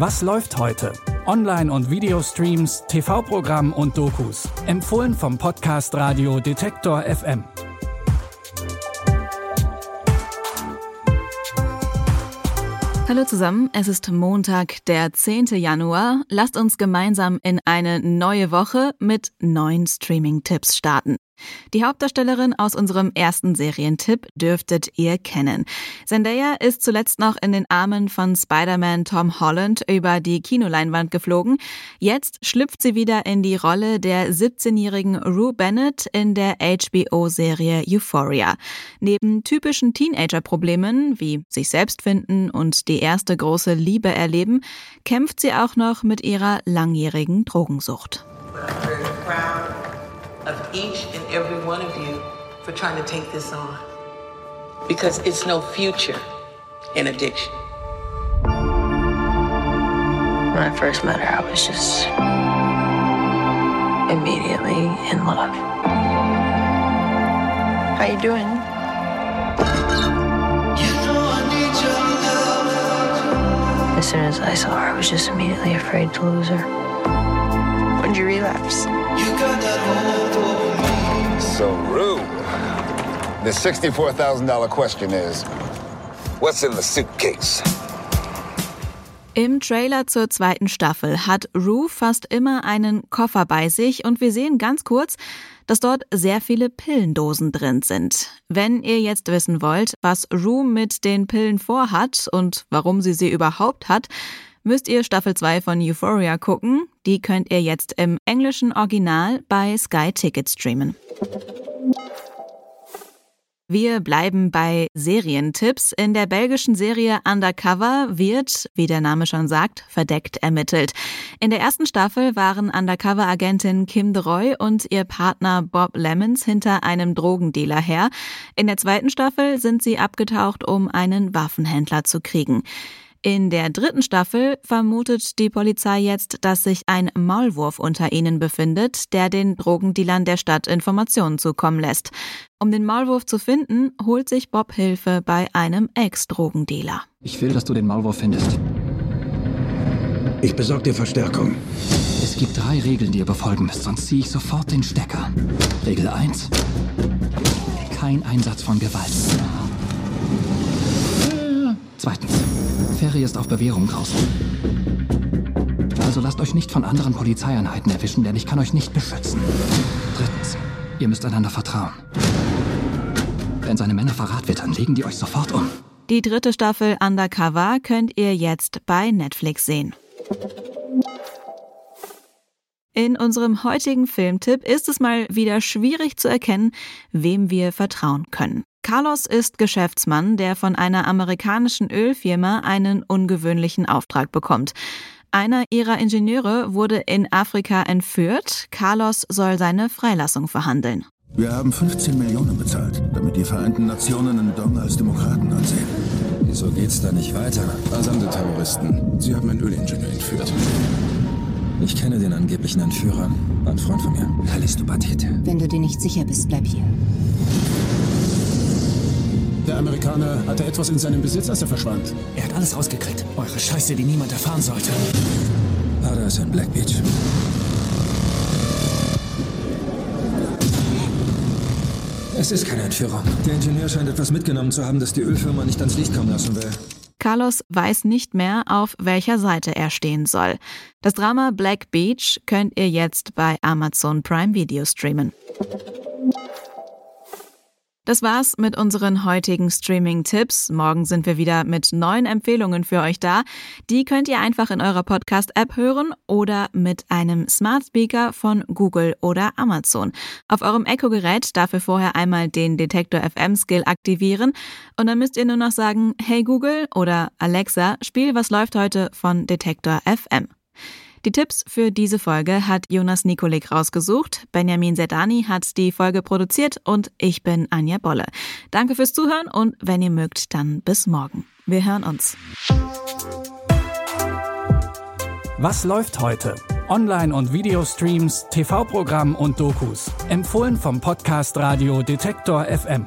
Was läuft heute? Online- und Videostreams, TV-Programm und Dokus. Empfohlen vom Podcast Radio Detektor FM. Hallo zusammen, es ist Montag, der 10. Januar. Lasst uns gemeinsam in eine neue Woche mit neuen Streaming-Tipps starten. Die Hauptdarstellerin aus unserem ersten Serientipp dürftet ihr kennen. Zendaya ist zuletzt noch in den Armen von Spider-Man Tom Holland über die Kinoleinwand geflogen. Jetzt schlüpft sie wieder in die Rolle der 17-jährigen Rue Bennett in der HBO-Serie Euphoria. Neben typischen Teenager-Problemen wie sich selbst finden und die erste große Liebe erleben, kämpft sie auch noch mit ihrer langjährigen Drogensucht. of each and every one of you for trying to take this on. Because it's no future in addiction. When I first met her, I was just immediately in love. How you doing? As soon as I saw her, I was just immediately afraid to lose her. When did you relapse? So, Rue, the $64,000 question is what's in the suitcase? Im Trailer zur zweiten Staffel hat Rue fast immer einen Koffer bei sich und wir sehen ganz kurz, dass dort sehr viele Pillendosen drin sind. Wenn ihr jetzt wissen wollt, was Rue mit den Pillen vorhat und warum sie sie überhaupt hat, müsst ihr Staffel 2 von Euphoria gucken. Die könnt ihr jetzt im englischen Original bei Sky Ticket streamen. Wir bleiben bei Serientipps. In der belgischen Serie Undercover wird, wie der Name schon sagt, verdeckt ermittelt. In der ersten Staffel waren Undercover-Agentin Kim de Roy und ihr Partner Bob Lemons hinter einem Drogendealer her. In der zweiten Staffel sind sie abgetaucht, um einen Waffenhändler zu kriegen. In der dritten Staffel vermutet die Polizei jetzt, dass sich ein Maulwurf unter ihnen befindet, der den Drogendealern der Stadt Informationen zukommen lässt. Um den Maulwurf zu finden, holt sich Bob Hilfe bei einem Ex-Drogendealer. Ich will, dass du den Maulwurf findest. Ich besorge dir Verstärkung. Es gibt drei Regeln, die ihr befolgen müsst, sonst ziehe ich sofort den Stecker. Regel 1. Kein Einsatz von Gewalt. Zweitens. Ferry ist auf Bewährung draußen. Also lasst euch nicht von anderen Polizeieinheiten erwischen, denn ich kann euch nicht beschützen. Drittens. Ihr müsst einander vertrauen. Wenn seine Männer Verrat wittern, legen die euch sofort um. Die dritte Staffel Undercover könnt ihr jetzt bei Netflix sehen. In unserem heutigen Filmtipp ist es mal wieder schwierig zu erkennen, wem wir vertrauen können. Carlos ist Geschäftsmann, der von einer amerikanischen Ölfirma einen ungewöhnlichen Auftrag bekommt. Einer ihrer Ingenieure wurde in Afrika entführt. Carlos soll seine Freilassung verhandeln. Wir haben 15 Millionen bezahlt, damit die Vereinten Nationen Ndong als Demokraten ansehen. Wieso geht's da nicht weiter? Asande-Terroristen. Sie haben einen Ölingenieur entführt. Ich kenne den angeblichen Entführer. Ein Freund von mir. Kalisto Batete. Wenn du dir nicht sicher bist, bleib hier. Der Amerikaner hatte etwas in seinem Besitz, als er verschwand. Er hat alles rausgekriegt. Eure Scheiße, die niemand erfahren sollte. Ah, da ist ein Black Beach. Es ist keine Entführung. Der Ingenieur scheint etwas mitgenommen zu haben, das die Ölfirma nicht ans Licht kommen lassen will. Carlos weiß nicht mehr, auf welcher Seite er stehen soll. Das Drama Black Beach könnt ihr jetzt bei Amazon Prime Video streamen. Das war's mit unseren heutigen Streaming-Tipps. Morgen sind wir wieder mit neuen Empfehlungen für euch da. Die könnt ihr einfach in eurer Podcast-App hören oder mit einem Smart Speaker von Google oder Amazon. Auf eurem Echo-Gerät dafür vorher einmal den Detektor FM-Skill aktivieren und dann müsst ihr nur noch sagen, hey Google oder Alexa, spiel was läuft heute von Detektor FM. Die Tipps für diese Folge hat Jonas Nikolik rausgesucht. Benjamin Sedani hat die Folge produziert und ich bin Anja Bolle. Danke fürs Zuhören und wenn ihr mögt, dann bis morgen. Wir hören uns. Was läuft heute? Online- und Videostreams, TV-Programm und Dokus. Empfohlen vom Podcast Radio Detektor FM.